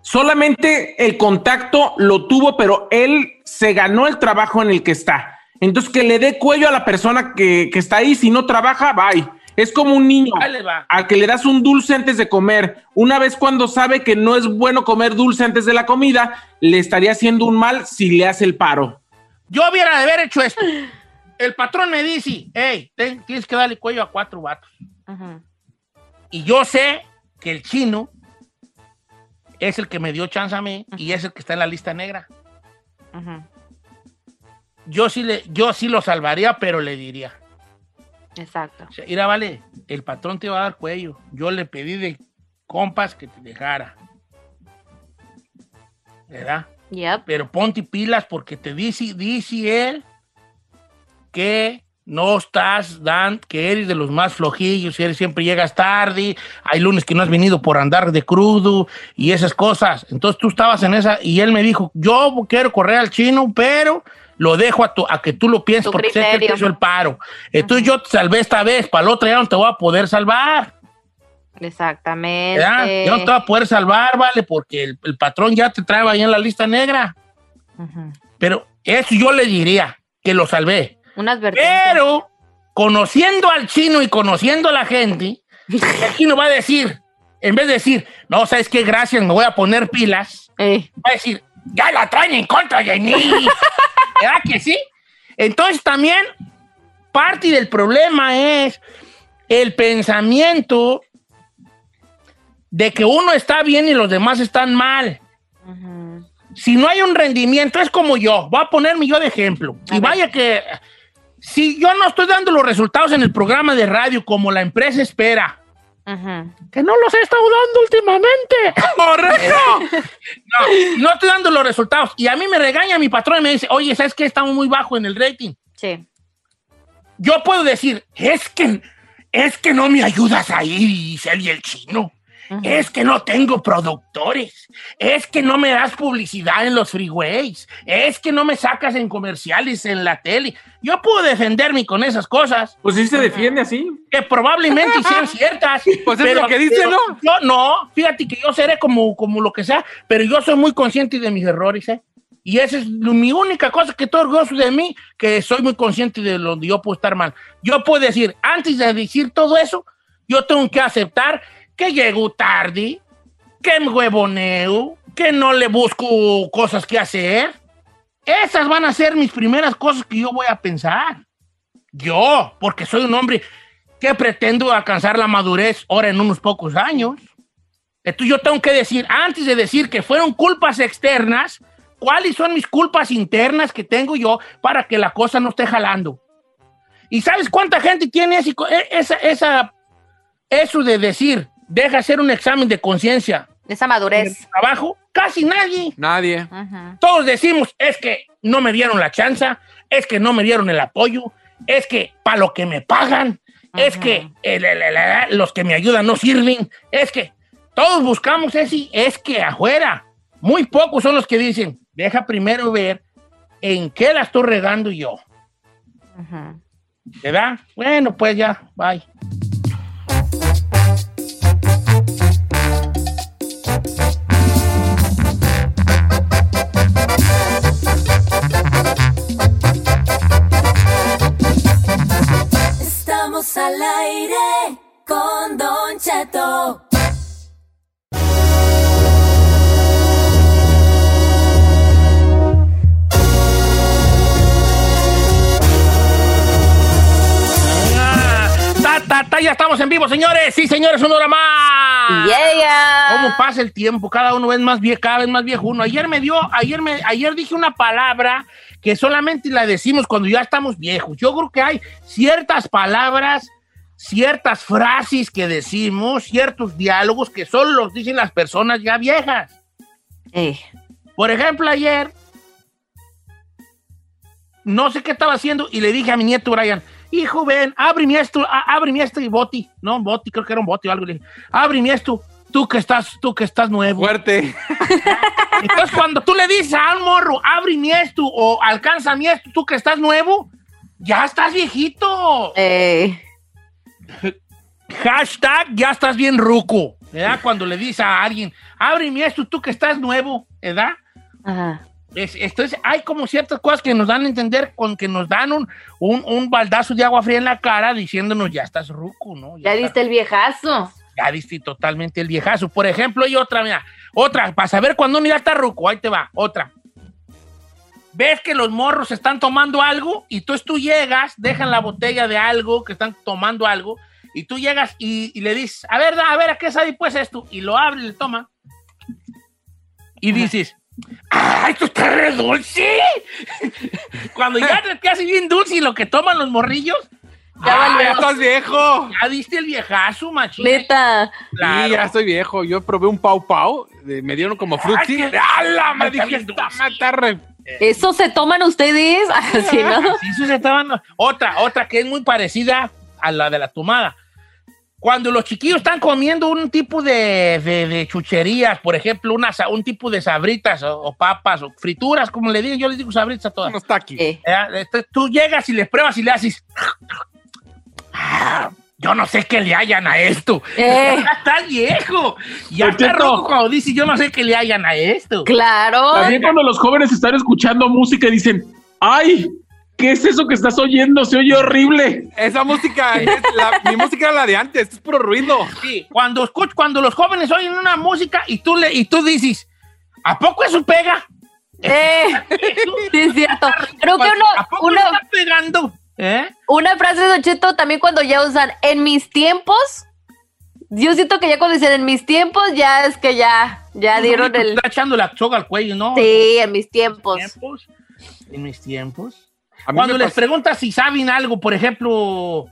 Solamente el contacto lo tuvo, pero él se ganó el trabajo en el que está. Entonces, que le dé cuello a la persona que, que está ahí. Si no trabaja, bye. Es como un niño al que le das un dulce antes de comer. Una vez cuando sabe que no es bueno comer dulce antes de la comida, le estaría haciendo un mal si le hace el paro.
Yo hubiera de haber hecho esto. el patrón me dice, hey, ten- tienes que darle cuello a cuatro vatos. Y yo sé que el chino es el que me dio chance a mí y es el que está en la lista negra. Yo sí, le, yo sí lo salvaría, pero le diría.
Exacto.
O sea, mira, vale, el patrón te va a dar cuello. Yo le pedí de compas que te dejara. ¿Verdad?
Yep.
Pero ponte pilas porque te dice, dice él que no estás dan, que eres de los más flojillos, eres siempre llegas tarde, hay lunes que no has venido por andar de crudo y esas cosas. Entonces tú estabas en esa y él me dijo, yo quiero correr al chino, pero lo dejo a, tu- a que tú lo pienses
Tu
porque sé que él te hizo el paro. Entonces yo te salvé esta vez, para la otra ya no te voy a poder salvar.
Exactamente.
¿verdad? Ya no te voy a poder salvar, vale, porque el, el patrón ya te trae ahí en la lista negra. Pero eso yo le diría, que lo salvé. Pero, conociendo al chino y conociendo a la gente, el chino va a decir, en vez de decir, no, ¿sabes qué? Gracias, me voy a poner pilas. Va a decir, ya la traen en contra de mí. ¿Verdad que sí? Entonces también, parte del problema es el pensamiento de que uno está bien y los demás están mal. Si no hay un rendimiento, es como yo. Voy a ponerme yo de ejemplo.
A
y
ver.
vaya que si yo no estoy dando los resultados en el programa de radio como la empresa espera, Que no los he estado dando últimamente. ¡Correcto! no, no estoy dando los resultados. Y a mí me regaña mi patrón y me dice, oye, ¿sabes qué? Estamos muy bajo en el rating.
Sí.
Yo puedo decir, es que, es que no me ayudas ahí, Giselle y el chino. Es que no tengo productores. Es que no me das publicidad en los freeways. Es que no me sacas en comerciales en la tele. Yo puedo defenderme con esas cosas.
Pues sí se defiende así.
Que probablemente sean ciertas.
Pues es lo que dice,
pero
¿no?
Yo no. Fíjate que yo seré como, como lo que sea, pero yo soy muy consciente de mis errores, ¿eh? Y esa es mi única cosa que estoy orgulloso de mí, que soy muy consciente de donde yo puedo estar mal. Yo puedo decir, antes de decir todo eso, yo tengo que aceptar que llego tarde, que me huevoneo, que no le busco cosas que hacer. Esas van a ser mis primeras cosas que yo voy a pensar. Yo, porque soy un hombre que pretendo alcanzar la madurez ahora en unos pocos años. Entonces yo tengo que decir, antes de decir que fueron culpas externas, ¿cuáles son mis culpas internas que tengo yo para que la cosa no esté jalando? ¿Y sabes cuánta gente tiene ese- esa, esa, eso de decir, deja hacer un examen de conciencia
Esa
en el
madurez.
trabajo? Casi nadie.
Nadie.
Todos decimos, es que no me dieron la chance, es que no me dieron el apoyo, es que para lo que me pagan, es que el- el- el- el- los que me ayudan no sirven, es que todos buscamos ese, es que afuera, muy pocos son los que dicen, deja primero ver en qué la estoy regando yo,
Ujú.
¿verdad? Bueno, pues ya, bye.
Estamos al aire con Don Cheto.
Ah, ta, ta, ta, ya estamos en vivo, señores. Sí, señores, una hora más.
Yeah.
¿Cómo pasa el tiempo? Cada uno es más viejo, cada vez más viejo uno. Ayer me dio, ayer me, ayer dije una palabra que solamente la decimos cuando ya estamos viejos. Yo creo que hay ciertas palabras, ciertas frases que decimos, ciertos diálogos que solo los dicen las personas ya viejas.
Ey.
Por ejemplo, ayer no sé qué estaba haciendo y le dije a mi nieto Brian, hijo, ven, ábreme esto, a- ábreme esto y boti. No, boti, creo que era un boti o algo. Le dije, ábreme esto, tú que estás, tú que estás nuevo.
Fuerte.
Entonces, cuando tú le dices a un morro, ábreme esto o alcánzame esto, tú que estás nuevo, ya estás viejito.
Ey.
Hashtag, ya estás bien ruco. ¿Verdad? Cuando le dices a alguien, ábreme esto, tú que estás nuevo, ¿verdad?
Ajá.
Es- entonces, hay como ciertas cosas que nos dan a entender, con que nos dan un, un, un baldazo de agua fría en la cara diciéndonos, ya estás ruco, ¿no?
Ya
estás-
diste el viejazo.
Ya diste totalmente el viejazo. Por ejemplo, y otra, mira, otra, para saber cuándo uno ya está ruco, ahí te va, otra. ves que los morros están tomando algo y tú, tú llegas, dejan la botella de algo, que están tomando algo, y tú llegas y, y le dices, a ver, a ver, ¿a qué sabe pues esto? Y lo abre y le toma. Y dices, ¡ah, esto está re dulce! Cuando ya te hace bien dulce y lo que toman los morrillos,
Ya
¡ah, ya
estás viejo!
Ya diste el viejazo, machín.
Neta.
Sí, ya estoy viejo. Yo probé un pau pau, de- me dieron como
qué-
¡Hala! Me
Está
dije, mata re-
¿Eso se toman ustedes? Así, ¿no?
Sí, sí, se estaban- Otra, otra que es muy parecida a la de la tomada. Cuando los chiquillos están comiendo un tipo de, de- de chucherías, por ejemplo, una un tipo de sabritas o, o papas o frituras, como le digo, yo les digo sabritas a todas.
Unos taquis.
Eh,
Eh, este, tú llegas y les pruebas y le haces. "Ah, yo no sé qué le hayan a esto.
Eh.
Está viejo. Ya está rojo cuando dice yo no sé qué le hayan a esto.
claro.
También cuando los jóvenes están escuchando música y dicen, ¡ay! ¿Qué es eso que estás oyendo? Se oye horrible.
Esa música, es la- mi música era la de antes, es puro ruido.
Sí, cuando, escuch- cuando los jóvenes oyen una música y tú, le, y tú dices, ¿a poco eso pega?
Eh, sí, es cierto. Creo que uno,
¿A poco
uno-
está pegando? ¿Eh?
una frase de Don Cheto también cuando ya usan en mis tiempos. Yo siento que ya cuando dicen en mis tiempos, ya es que ya, ya dieron el.
Está echando la soga al cuello, ¿no?
Sí, en mis tiempos.
tiempos. En mis tiempos.
A mí
Cuando
me
les preguntas si saben algo, por ejemplo,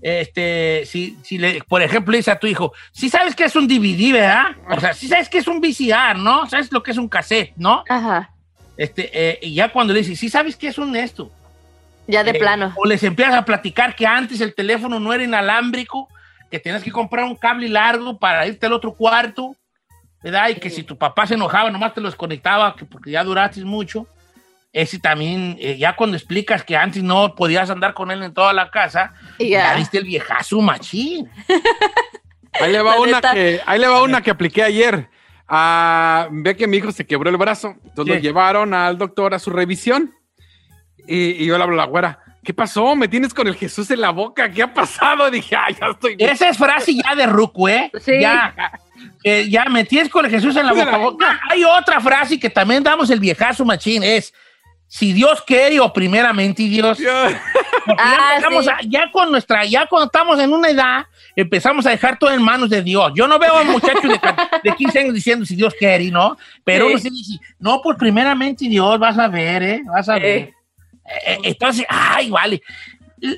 este, si, si le, por ejemplo, le dice a tu hijo, si sabes que es un DVD, ¿verdad? O sea, si sabes que es un VCR, ¿no? ¿Sabes lo que es un cassette, ¿no?
Ajá.
Este, eh, y ya cuando le dices, si sabes que es un esto.
Ya de
Eh,
plano.
O les empiezas a platicar que antes el teléfono no era inalámbrico, que tenías que comprar un cable largo para irte al otro cuarto, ¿verdad? Y que si tu papá se enojaba, nomás te lo desconectaba que porque ya duraste mucho. Ese también, eh, ya cuando explicas que antes no podías andar con él en toda la casa,
Y
ya,
ya.
diste el viejazo machín.
Ahí le va una que, ahí le va una que apliqué ayer. Ah, ve que mi hijo se quebró el brazo. Entonces
Sí.
lo llevaron al doctor a su revisión. Y, y yo le hablo a la güera. ¿Qué pasó? ¿Me tienes con el Jesús en la boca? ¿Qué ha pasado? Dije, ay, ya estoy.
Esa es frase ya de Ruco, ¿eh?
Sí.
Ya, eh, ya me tienes con el Jesús en la boca.
la boca.
Ah, Hay otra frase que también damos el viejazo machín, es si Dios quiere o primeramente Dios. Ya,
Ah,
empezamos
sí.
a- ya con nuestra, ya cuando estamos en una edad, empezamos a dejar todo en manos de Dios. Yo no veo a muchachos de, de 15 años diciendo si Dios quiere, ¿no? Pero
Sí.
uno se dice, no, pues primeramente Dios, vas a ver, ¿eh? Vas a ver.
Eh.
Eh, entonces, ay, vale.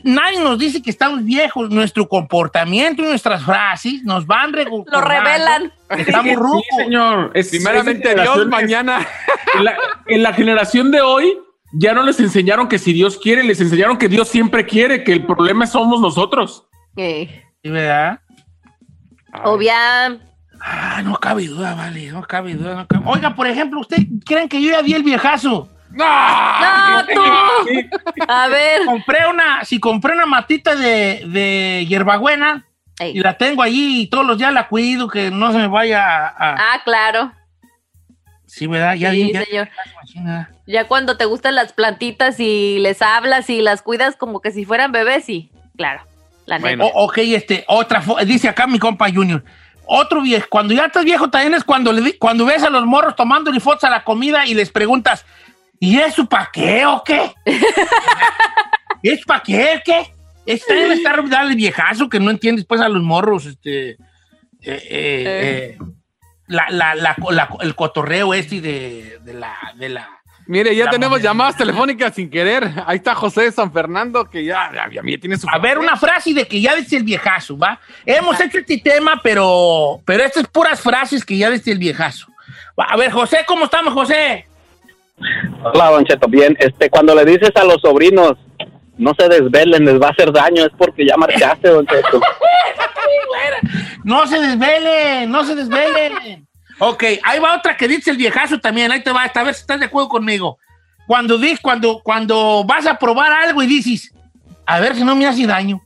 Nadie nos dice que estamos viejos. Nuestro comportamiento y nuestras frases nos van
Lo revelan.
Estamos
Sí,
rucos.
señor. Es-
Primeramente Dios, mañana.
En la, en la generación de hoy ya no les enseñaron que si Dios quiere, les enseñaron que Dios siempre quiere, que el problema somos nosotros.
Eh,
Sí, ¿verdad?
obvia.
Ah, no cabe duda, vale, no cabe duda. no cabe- Oiga, por ejemplo, ¿usted creen que yo ya di el viejazo?
No, tú. A ver.
Compré una, si compré una matita de, de hierbabuena
Ey.
y la tengo allí y todos los días la cuido, que no se me vaya a... a-
Ah, claro.
sí, ¿verdad? Ya
Sí,
ya-
señor. Ya cuando te gustan las plantitas y les hablas y las cuidas como que si fueran bebés, sí. Claro. La neta.
O- ok, este, otra, dice acá mi compa Junior. Otro viejo, cuando ya estás viejo también es cuando, le cuando ves a los morros tomándole fotos a la comida y les preguntas, ¿y eso para qué o qué? ¿Es para qué qué? Es también estar darle viejazo que no entiendes pues a los morros, este, eh, eh, eh, la, la- la- la- el cotorreo este de, de la, de la,
Mire, ya tenemos
moneda.
llamadas telefónicas sin querer. Ahí está José de San Fernando, que ya, ya, ya tiene su.
A ver, una frase de que ya dice el viejazo, ¿va? Hemos hecho este tema, pero, pero estas es puras frases que ya dice el viejazo. A ver, José, ¿cómo estamos, José?
Hola, Don Cheto. Bien, este, cuando le dices a los sobrinos, no se desvelen, les va a hacer daño, es porque ya marchaste, Don Cheto.
No se desvelen, no se desvelen. Ok, ahí va otra que dice el viejazo también. Ahí te va, a ver si estás de acuerdo conmigo. Cuando, cuando, cuando vas a probar algo y dices, a ver si no me hace daño.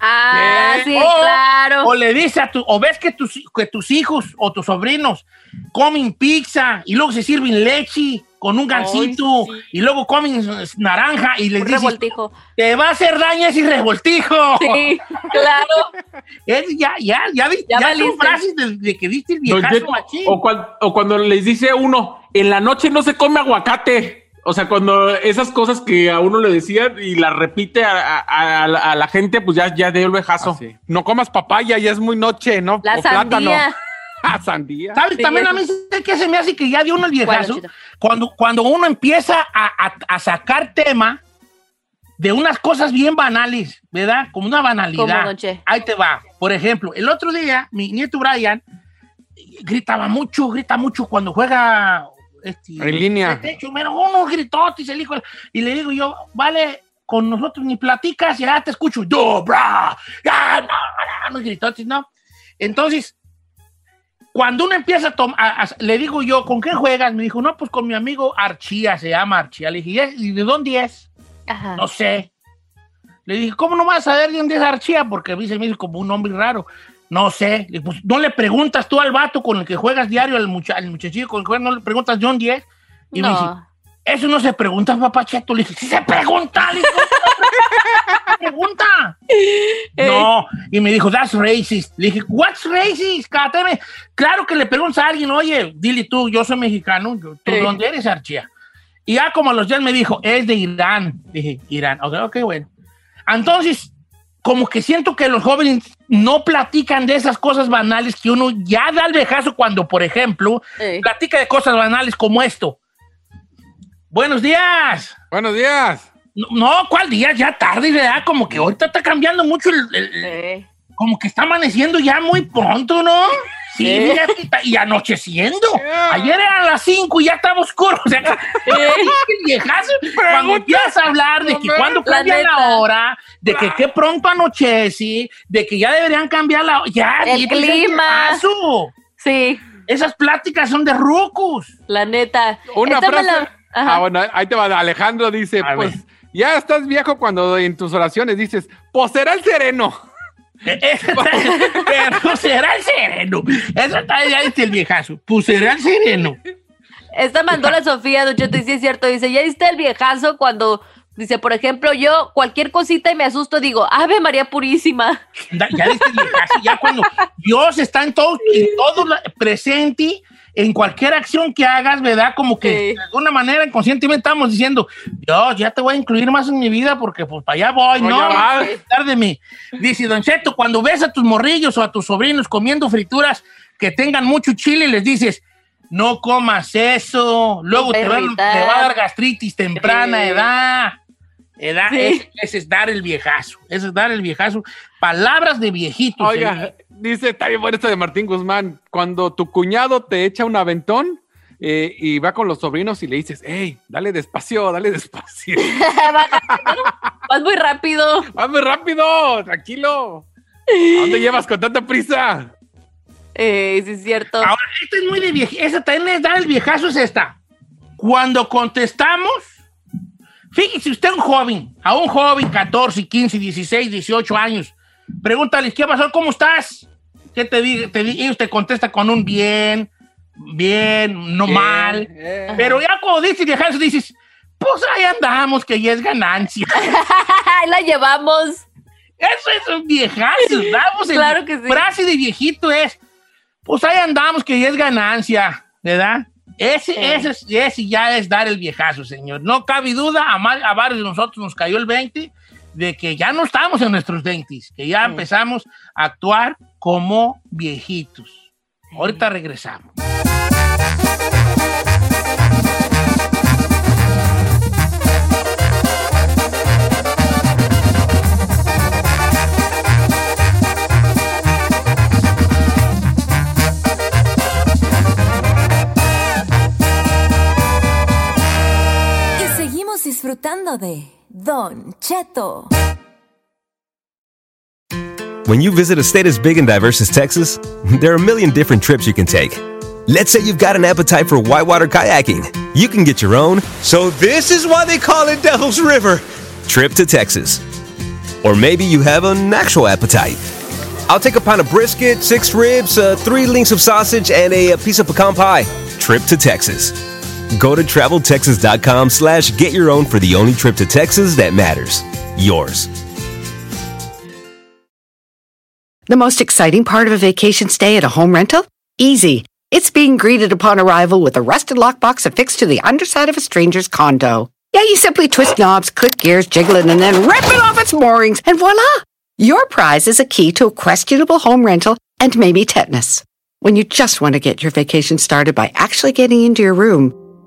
Ah,
¿Eh?
sí,
o,
claro.
O le dices a tu, o ves que tus, que tus hijos o tus sobrinos comen pizza y luego se sirven leche con un gansito y luego comen naranja y les
Un
dices,
revoltijo.
te va a hacer daño ese revoltijo.
Sí, claro.
Es- ya, ya, ya,
Ya
ya son frases de, de que diste el viejazo
Cheto,
machín.
o, cuan- o cuando les dice uno, en la noche no se come aguacate. O sea, cuando esas cosas que a uno le decían y las repite a, a- a la- a la gente, pues ya, ya dio el vejazo.
No comas papaya, ya es muy noche, ¿no?
La
O plátano.
sandía.
Ah, sandía.
¿Sabes?
Sí,
También a mí sé que se me hace que ya dio uno el viejazo. Cuando, cuando uno empieza a, a- a sacar tema de unas cosas bien banales, ¿verdad? Como una
¿Cómo,
banalidad.
don Che?
Ahí te va. Por ejemplo, el otro día, mi nieto Brian gritaba mucho, grita mucho cuando juega este,
En línea.
de techo, pero unos gritotes, el hijo. Y le digo yo, vale, con nosotros ni platicas, ya te escucho. Yo, bra, ya, no, no, unos gritotes, ¿no? Entonces, cuando uno empieza a tomar, le digo yo, ¿con qué juegas? Me dijo, no, pues con mi amigo Archía, se llama Archía. Le dije, "¿Y es- ¿y de dónde es?
Ajá.
No sé. Le dije, ¿cómo no vas a saber de dónde es Archía? Porque a mí se me hizo como un nombre raro. No sé. Pues, no le preguntas tú al vato con el que juegas diario, al, mucha- al muchachillo con el que juegas, no le preguntas dónde es. Y me dice, eso no se pregunta, papá Cheto. Le dije, sí se pregunta, le dije, "¿Se pregunta. No, y me dijo, that's racist. Le dije, what's racist? Cáteme. Claro que le preguntas a alguien, oye, dile tú, yo soy mexicano, yo- ¿tú dónde eres, Archía? Y ya como a los días me dijo, es de Irán. Dije, Irán, ok, ok, bueno. Entonces, como que siento que los jóvenes no platican de esas cosas banales que uno ya da el vejazo cuando, por ejemplo,
Sí.
platica de cosas banales como esto. Buenos días.
Buenos días.
No, no, ¿cuál día? Ya tarde, ¿verdad? Como que ahorita está cambiando mucho el- el-
Sí.
como que está amaneciendo ya muy pronto, ¿no? Sí, fíjate, está- y anocheciendo. Ayer eran las 5 y ya estaba oscuro. O sea, viejazo, cuando empiezas a hablar de que cuando cambia la, hora, de que qué pronto anochece, de que ya deberían cambiar la ya,
El clima. Sí,
Esas pláticas son de rucos.
la neta.
Una
Esta
frase.
la-.
Ah, bueno, ahí te va. Alejandro dice,
A
pues,
ver.
ya estás viejo cuando en tus oraciones dices, pues será el sereno.
Eh, está- Pero será el sereno. Esa está ya dice el viejazo. Pues será el sereno.
Esta mandó la Sofía, Don Cheto, y sí es cierto. Dice, ya viste el viejazo cuando, dice, por ejemplo, yo cualquier cosita y me asusto, digo, Ave María Purísima.
Ya dice el viejazo, ya cuando Dios está en todo, en todo presente, en cualquier acción que hagas, ¿verdad? Como que
Sí.
de alguna manera inconscientemente estamos diciendo, Dios, ya te voy a incluir más en mi vida porque pues para allá voy,
Pues
¿no?
ya vas.
Cuidar de mí. Dice Don Cheto, cuando ves a tus morrillos o a tus sobrinos comiendo frituras que tengan mucho chile, les dices, no comas eso, luego
te va
va, te va a dar gastritis temprana
Sí.
edad.
Sí.
ese, ese es dar el viejazo, ese es dar el viejazo. Palabras de viejitos. ¿eh?
Oiga, dice, está bien bueno esto de Martín Guzmán. Cuando tu cuñado te echa un aventón eh, y va con los sobrinos y le dices, hey, dale despacio, dale despacio.
Vas muy rápido.
Vas muy rápido, tranquilo. ¿A dónde llevas con tanta prisa?
Eh, sí es cierto.
Ahora, esta es muy de viejazo. Esa también es dar el viejazo, es esta. Cuando contestamos, fíjese usted un joven, a un joven, 14, 15, 16, 18 años, pregúntale, ¿qué pasó? ¿Cómo estás? ¿Qué te dice? Te, di- ellos te contesta con un bien, bien, no
Bien,
mal.
eh.
Pero ya cuando dices viejazo, dices, pues ahí andamos, que ya es ganancia.
Ahí la llevamos.
Eso es un viejazo.
Claro que sí.
Frase de viejito es, pues ahí andamos que ya es ganancia, ¿verdad? Ese,
Sí.
ese, es- ese ya es dar el viejazo, señor. No cabe duda, a, ma- a varios de nosotros nos cayó el 20 de que ya no estamos en nuestros 20, que ya empezamos a actuar como viejitos. Ahorita regresamos.
De Don Cheto.
When you visit a state as big and diverse as Texas, there are a million different trips you can take. Let's say you've got an appetite for whitewater kayaking. You can get your own. So, this is why they call it Devil's River trip to Texas. Or maybe you have an actual appetite. I'll take a pound of brisket, six ribs, uh, three links of sausage, and a, a piece of pecan pie. Trip to Texas. Go to traveltexas.com slash get your own for the only trip to Texas that matters. Yours.
The most exciting part of a vacation stay at a home rental? Easy. It's being greeted upon arrival with a rusted lockbox affixed to the underside of a stranger's condo. Yeah, you simply twist knobs, click gears, jiggle it, and then rip it off its moorings, and voila! Your prize is a key to a questionable home rental and maybe tetanus. When you just want to get your vacation started by actually getting into your room,